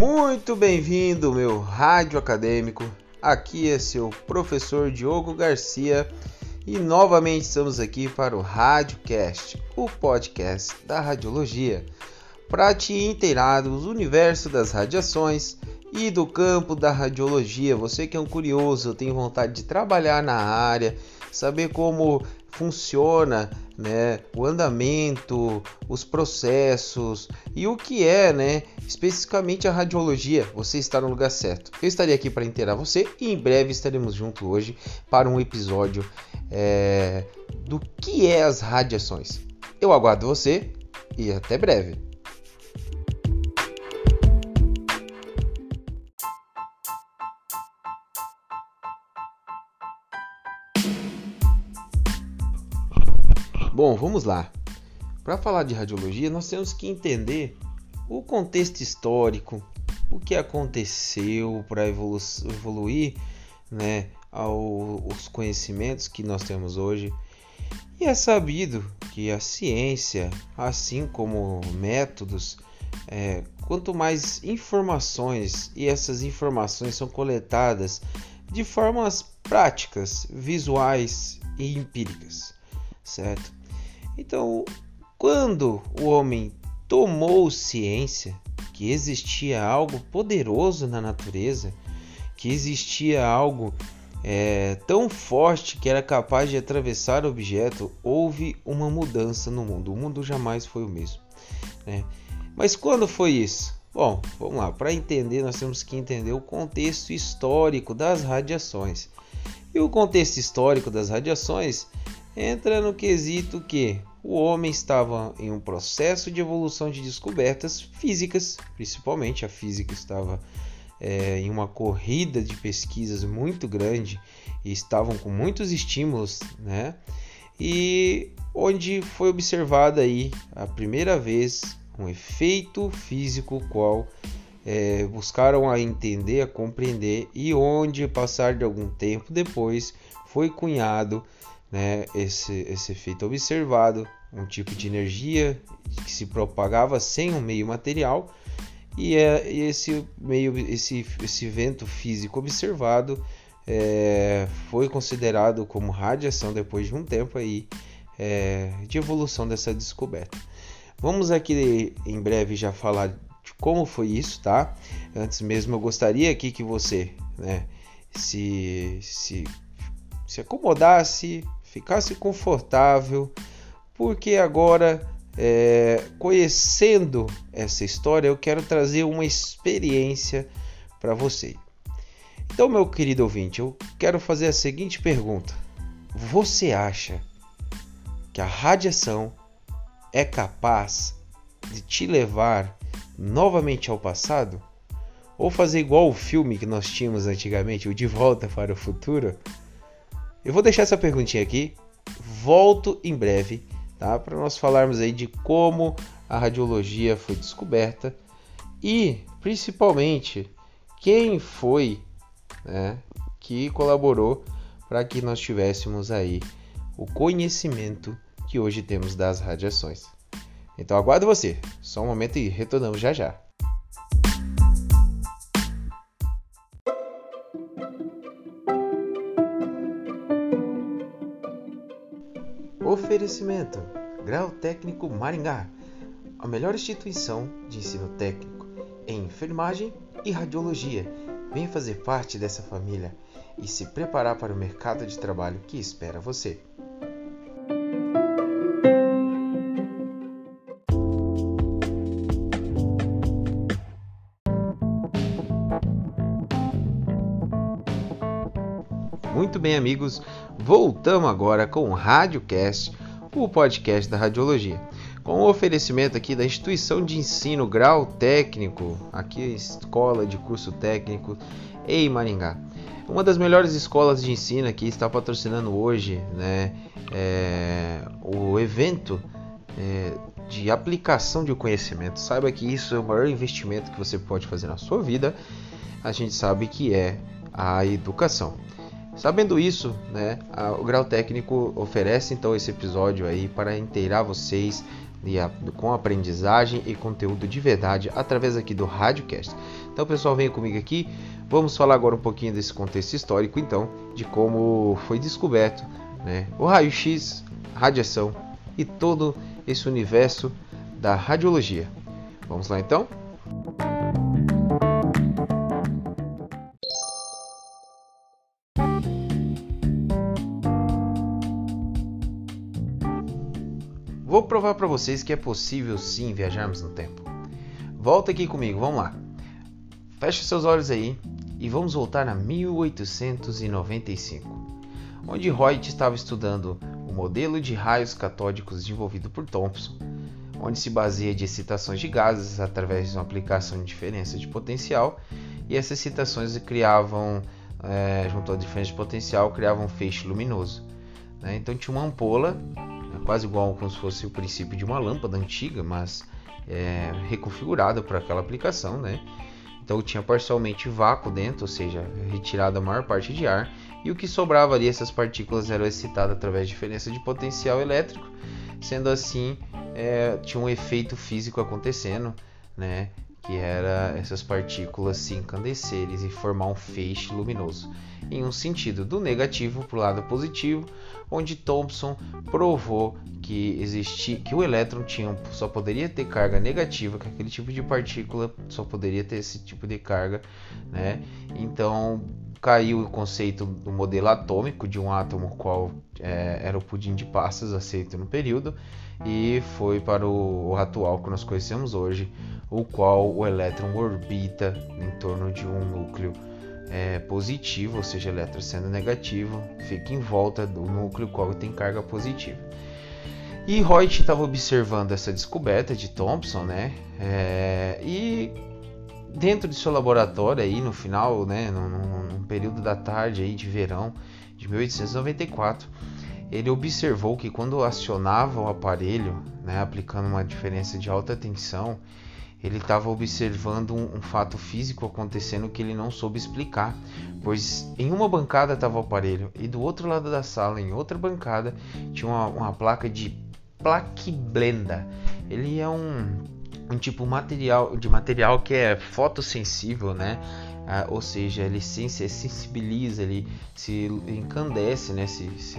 Muito bem-vindo, meu rádio acadêmico. Aqui é seu professor Diogo Garcia e novamente estamos aqui para o Radiocast, o podcast da radiologia, para te inteirar do universo das radiações e do campo da radiologia. Você que é um curioso, tem vontade de trabalhar na área, saber como funciona né, o andamento, os processos e o que é né, especificamente a radiologia, você está no lugar certo. Eu estarei aqui para inteirar você e em breve estaremos juntos hoje para um episódio é, do que é as radiações. Eu aguardo você e até breve. Bom, vamos lá. Para falar de radiologia, nós temos que entender o contexto histórico, o que aconteceu para evolu evoluir né, aos conhecimentos que nós temos hoje. E é sabido que a ciência, assim como métodos, é, quanto mais informações e essas informações são coletadas de formas práticas, visuais e empíricas, certo? Então, quando o homem tomou ciência que existia algo poderoso na natureza, que existia algo é, tão forte que era capaz de atravessar o objeto, houve uma mudança no mundo. O mundo jamais foi o mesmo. Né? Mas quando foi isso? Bom, vamos lá. Para entender, nós temos que entender o contexto histórico das radiações. E o contexto histórico das radiações entra no quesito que o homem estava em um processo de evolução de descobertas físicas, principalmente a física estava é, em uma corrida de pesquisas muito grande e estavam com muitos estímulos, né? E onde foi observada aí a primeira vez um efeito físico qual é, buscaram a entender, a compreender e onde passar de algum tempo depois foi cunhado né, esse, esse efeito observado, um tipo de energia que se propagava sem um meio material e é esse meio esse, esse vento físico observado é, foi considerado como radiação depois de um tempo aí é, de evolução dessa descoberta. Vamos aqui em breve já falar de como foi isso, tá? Antes mesmo eu gostaria aqui que você né, se, se, se acomodasse, ficasse confortável, porque agora, é, conhecendo essa história, eu quero trazer uma experiência para você. Então, meu querido ouvinte, eu quero fazer a seguinte pergunta: Você acha que a radiação é capaz de te levar novamente ao passado? Ou fazer igual o filme que nós tínhamos antigamente, o De Volta para o Futuro? Eu vou deixar essa perguntinha aqui, volto em breve, tá? Para nós falarmos aí de como a radiologia foi descoberta e, principalmente, quem foi, né, que colaborou para que nós tivéssemos aí o conhecimento que hoje temos das radiações. Então aguardo você. Só um momento e retornamos já já. Oferecimento: Grau Técnico Maringá, a melhor instituição de ensino técnico em enfermagem e radiologia. Venha fazer parte dessa família e se preparar para o mercado de trabalho que espera você. Muito bem, amigos, voltamos agora com o Radiocast, o podcast da radiologia. Com o oferecimento aqui da instituição de ensino grau técnico, aqui escola de curso técnico em Maringá. Uma das melhores escolas de ensino aqui está patrocinando hoje né, é, o evento é, de aplicação de conhecimento. Saiba que isso é o maior investimento que você pode fazer na sua vida. A gente sabe que é a educação. Sabendo isso, né, a, o Grau Técnico oferece então esse episódio aí para inteirar vocês a, com aprendizagem e conteúdo de verdade através aqui do Radiocast. Então, pessoal, venha comigo aqui. Vamos falar agora um pouquinho desse contexto histórico, então, de como foi descoberto né, o raio-x, radiação e todo esse universo da radiologia. Vamos lá então? Provar para vocês que é possível sim viajarmos no tempo. Volta aqui comigo, vamos lá. Feche seus olhos aí e vamos voltar a 1895, onde Hoyt estava estudando o modelo de raios catódicos desenvolvido por Thomson, onde se baseia de excitações de gases através de uma aplicação de diferença de potencial, e essas excitações criavam, é, junto à diferença de potencial, criavam um feixe luminoso. Né? Então tinha uma ampola, quase igual como se fosse o princípio de uma lâmpada antiga, mas é, reconfigurada para aquela aplicação, né? Então tinha parcialmente vácuo dentro, ou seja, retirada a maior parte de ar, e o que sobrava ali, essas partículas eram excitadas através de diferença de potencial elétrico, sendo assim, é, tinha um efeito físico acontecendo, né? Que era essas partículas se encandecerem e formar um feixe luminoso, em um sentido do negativo para o lado positivo, onde Thomson provou que existia que o elétron tinha, só poderia ter carga negativa, que aquele tipo de partícula só poderia ter esse tipo de carga, né? Então caiu o conceito do modelo atômico de um átomo qual é, era o pudim de passas aceito no período e foi para o, o atual que nós conhecemos hoje, o qual o elétron orbita em torno de um núcleo é, positivo, ou seja, elétron sendo negativo, fica em volta do núcleo qual tem carga positiva. E Hoyt estava observando essa descoberta de Thomson, né? É, e dentro de seu laboratório aí no final, né, num, período da tarde aí de verão de 1894, ele observou que quando acionava o aparelho, né, aplicando uma diferença de alta tensão, ele estava observando um, um, fato físico acontecendo que ele não soube explicar, pois em uma bancada estava o aparelho e do outro lado da sala, em outra bancada, tinha uma, uma placa de plaquiblenda. Ele é um, um tipo material, de material que é fotossensível, né? Ah, ou seja, ele se sensibiliza, ele se encandece, né? Se, se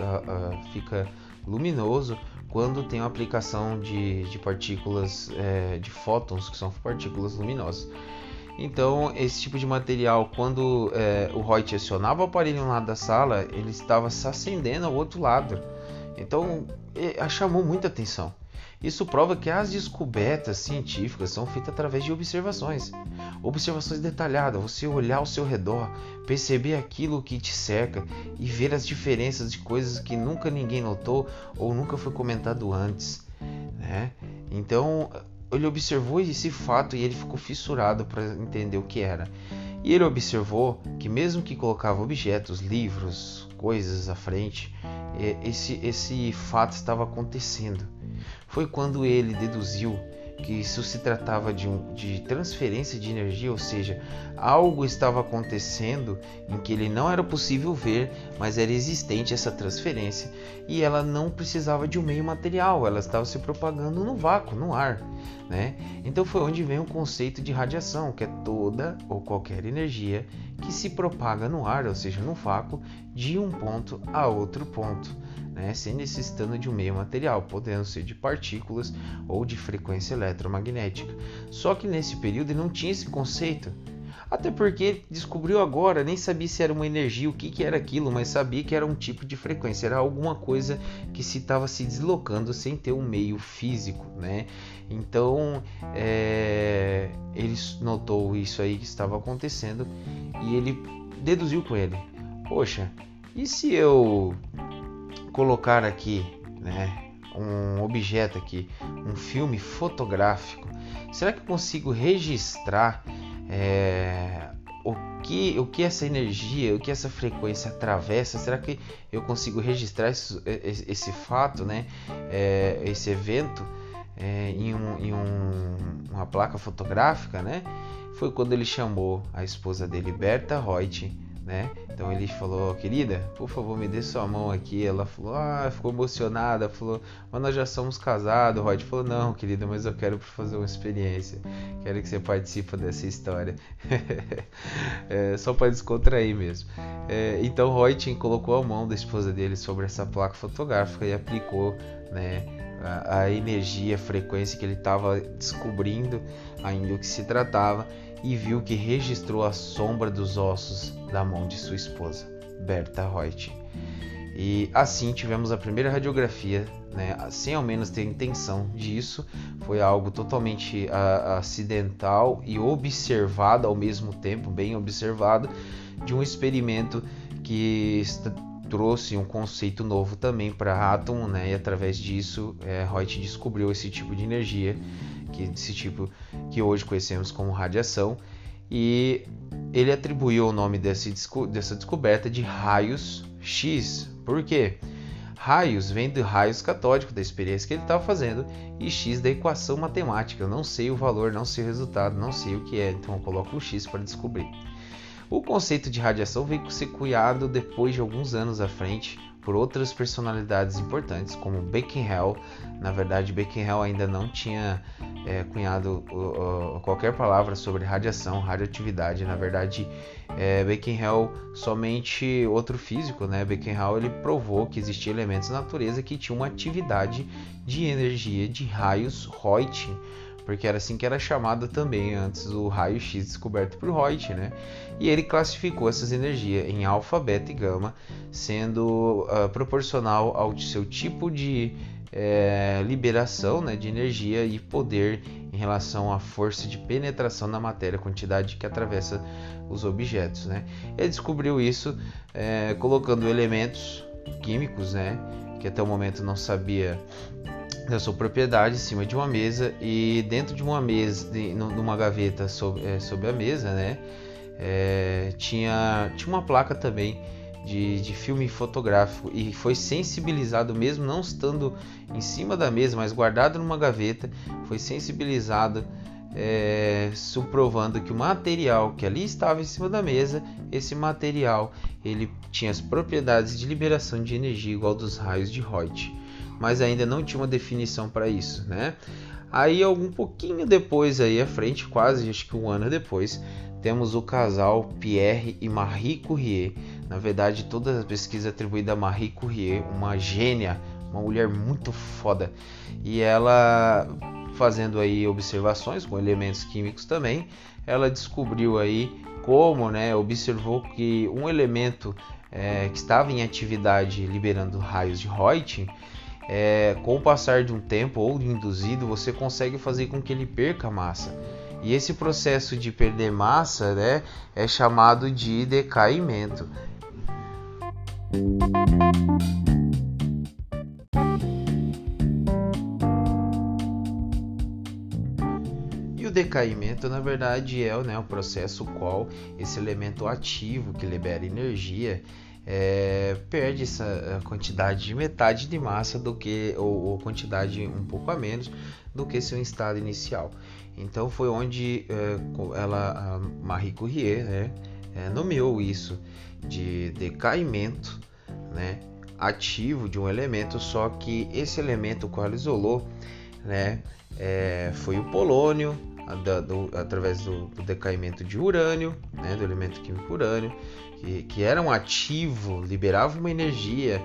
ah, ah, fica luminoso quando tem uma aplicação de, de partículas é, de fótons, que são partículas luminosas. Então, esse tipo de material, quando é, o Reut acionava o aparelho um lado da sala, ele estava se acendendo ao outro lado. Então, chamou muita atenção. Isso prova que as descobertas científicas são feitas através de observações. Observações detalhadas, você olhar ao seu redor, perceber aquilo que te cerca e ver as diferenças de coisas que nunca ninguém notou ou nunca foi comentado antes. Né? Então, ele observou esse fato e ele ficou fissurado para entender o que era. E ele observou que, mesmo que colocava objetos, livros, coisas à frente, esse, esse fato estava acontecendo. Foi quando ele deduziu que isso se tratava de, um, de transferência de energia, ou seja, algo estava acontecendo em que ele não era possível ver, mas era existente essa transferência e ela não precisava de um meio material, ela estava se propagando no vácuo, no ar. Né? Então foi onde vem o conceito de radiação, que é toda ou qualquer energia que se propaga no ar, ou seja, no vácuo, de um ponto a outro ponto né, sem necessitando de um meio material, podendo ser de partículas ou de frequência eletromagnética. Só que nesse período ele não tinha esse conceito. Até porque descobriu agora, nem sabia se era uma energia, o que, que era aquilo, mas sabia que era um tipo de frequência, era alguma coisa que se estava se deslocando sem ter um meio físico, né? Então é, ele notou isso aí que estava acontecendo e ele deduziu com ele: Poxa, e se eu colocar aqui, né, um objeto aqui, um filme fotográfico, será que eu consigo registrar é, o que o que essa energia, o que essa frequência atravessa? Será que eu consigo registrar esse, esse fato, né, é, esse evento é, em, um, em um, uma placa fotográfica, né? Foi quando ele chamou a esposa dele, Berta Reut, né? Então ele falou, querida, por favor, me dê sua mão aqui. Ela falou, ah, ficou emocionada, falou, mas nós já somos casados. O Rod falou, não, querida, mas eu quero fazer uma experiência. Quero que você participe dessa história. é, só para descontrair mesmo. É, então Reutin colocou a mão da esposa dele sobre essa placa fotográfica e aplicou, né? A, a energia, a frequência que ele estava descobrindo ainda o que se tratava e viu que registrou a sombra dos ossos da mão de sua esposa, Berta Reut. E assim tivemos a primeira radiografia, né, sem ao menos ter intenção disso, foi algo totalmente a, acidental e observado ao mesmo tempo, bem observado, de um experimento que trouxe um conceito novo também para átomo, né, e através disso é, Reut descobriu esse tipo de energia que desse tipo que hoje conhecemos como radiação, e ele atribuiu o nome desse, dessa descoberta de raios X. Por quê? Raios vem do raios catódico da experiência que ele estava fazendo e X da equação matemática. Eu não sei o valor, não sei o resultado, não sei o que é, então eu coloco o X para descobrir. O conceito de radiação veio ser cunhado depois de alguns anos à frente por outras personalidades importantes, como Becquerel. Na verdade, Becquerel ainda não tinha é, cunhado uh, qualquer palavra sobre radiação, radioatividade. Na verdade, é, Becquerel somente outro físico, né? Becquerel ele provou que existiam elementos na natureza que tinham uma atividade de energia de raios Reuting porque era assim que era chamado também antes o raio-x descoberto por Reut, né? E ele classificou essas energias em alfa, beta e gama, sendo uh, proporcional ao seu tipo de é, liberação né, de energia e poder em relação à força de penetração na matéria, quantidade que atravessa os objetos. Né? Ele descobriu isso é, colocando elementos químicos, né, que até o momento não sabia da sua propriedade em cima de uma mesa e dentro de uma mesa, de, numa gaveta sob, é, sob a mesa, né, é, tinha, tinha uma placa também de, de, filme fotográfico. E foi sensibilizado mesmo não estando em cima da mesa, mas guardado numa gaveta, foi sensibilizado é, suprovando que o material que ali estava em cima da mesa, esse material ele tinha as propriedades de liberação de energia igual dos raios de Reut mas ainda não tinha uma definição para isso, né? Aí algum pouquinho depois aí à frente, quase acho que um ano depois, temos o casal Pierre e Marie Curie. Na verdade, toda a pesquisa atribuída a Marie Curie, uma gênia, uma mulher muito foda. E ela fazendo aí observações com elementos químicos também, ela descobriu aí como, né, observou que um elemento é, que estava em atividade liberando raios de Reuting é, com o passar de um tempo ou induzido, você consegue fazer com que ele perca massa. E esse processo de perder massa né, é chamado de decaimento. O decaimento, na verdade, é né, o processo qual esse elemento ativo que libera energia é, perde essa quantidade de metade de massa do que ou, ou, quantidade um pouco a menos do que seu estado inicial. Então foi onde é, ela, Marie Curie, né, é, nomeou isso de decaimento, né, ativo de um elemento, só que esse elemento qual ela isolou, né, é, foi o polônio, da, do, através do, do, decaimento de urânio, né, do elemento químico urânio, que, que era um ativo, liberava uma energia.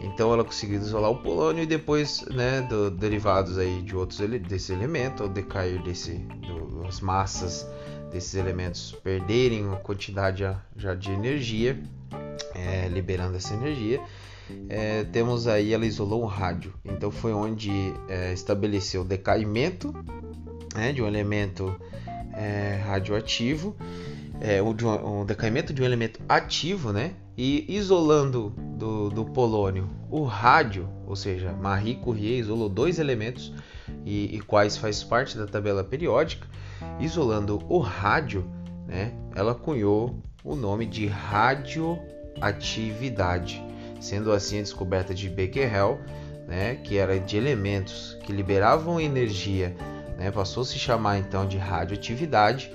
Então ela conseguiu isolar o polônio e depois, né, do, derivados aí de outros desse elemento, ao decair desse, do, das massas desses elementos perderem uma quantidade já, já de energia, é, liberando essa energia, é, temos aí ela isolou o rádio. Então foi onde é, estabeleceu o decaimento né, de um elemento é, radioativo, é, o, de um, um, decaimento de um elemento ativo, né, e isolando do, do polônio o rádio, ou seja, Marie Curie isolou dois elementos e, e quais faz parte da tabela periódica, isolando o rádio, né, ela cunhou o nome de radioatividade, sendo assim a descoberta de Becquerel, né, que era de elementos que liberavam energia né? passou a se chamar então de radioatividade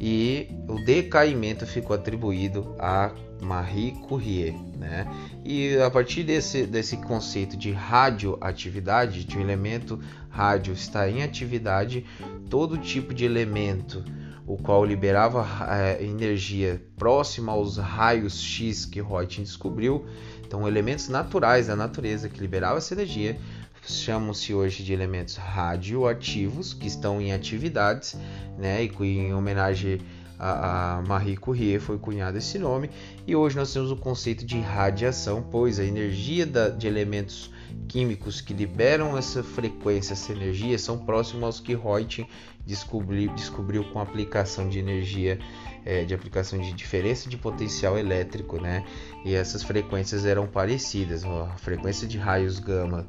e o decaimento ficou atribuído a Marie Curie, né? E a partir desse, desse conceito de radioatividade, de um elemento rádio estar em atividade, todo tipo de elemento o qual liberava é, energia próxima aos raios X que Reuter descobriu, então elementos naturais da natureza que liberavam essa energia, chamam-se hoje de elementos radioativos que estão em atividades, né? E em homenagem a, Marie Curie foi cunhado esse nome. E hoje nós temos o conceito de radiação, pois a energia da, de elementos químicos que liberam essa frequência, essa energia, são próximos aos que Reuter descobriu, descobriu com aplicação de energia, é, de aplicação de diferença de potencial elétrico, né? E essas frequências eram parecidas. A frequência de raios gama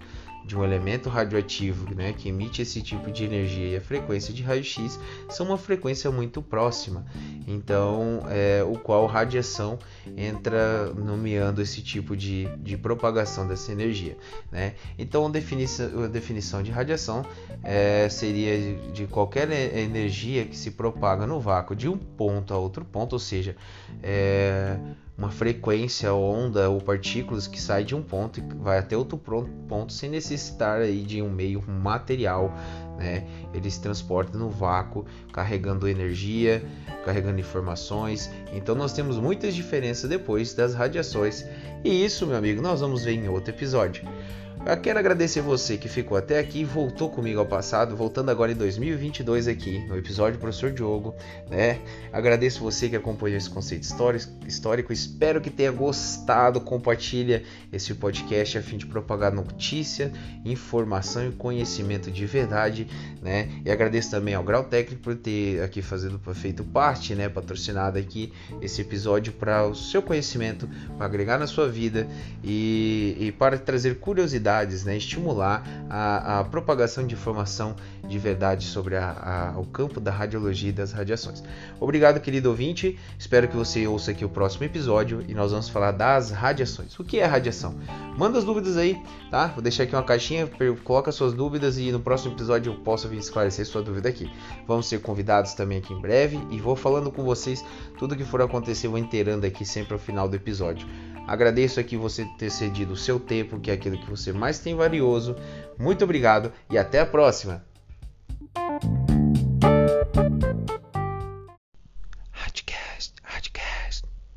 de um elemento radioativo né, que emite esse tipo de energia e a frequência de raio-x são uma frequência muito próxima, então é, o qual radiação entra nomeando esse tipo de, de propagação dessa energia. Né? Então a definição, a definição de radiação é, seria de, qualquer energia que se propaga no vácuo de um ponto a outro ponto, ou seja, é, uma frequência, onda ou partículas que sai de um ponto e vai até outro ponto sem necessitar aí de um meio material, né? Ele se transporta no vácuo, carregando energia, carregando informações. Então nós temos muitas diferenças depois das radiações. E isso, meu amigo, nós vamos ver em outro episódio. Eu quero agradecer você que ficou até aqui e voltou comigo ao passado, voltando agora em 2022 aqui no episódio Professor Diogo, né? Agradeço você que acompanhou esse conceito histórico, espero que tenha gostado, compartilha esse podcast a fim de propagar notícia, informação e conhecimento de verdade, né? E agradeço também ao Grau Técnico por ter aqui fazendo, feito parte, né, patrocinado aqui esse episódio para o seu conhecimento, para agregar na sua vida e, e para trazer curiosidade né, estimular a, a, propagação de informação de verdade sobre a, a, o campo da radiologia e das radiações. Obrigado, querido ouvinte. Espero que você ouça aqui o próximo episódio e nós vamos falar das radiações. O que é radiação? Manda as dúvidas aí, tá? Vou deixar aqui uma caixinha, coloca suas dúvidas e no próximo episódio eu posso vir esclarecer sua dúvida aqui. Vamos ser convidados também aqui em breve e vou falando com vocês tudo que for acontecer, vou inteirando aqui sempre ao final do episódio. Agradeço aqui você ter cedido o seu tempo, que é aquilo que você mais tem valioso. Muito obrigado e até a próxima!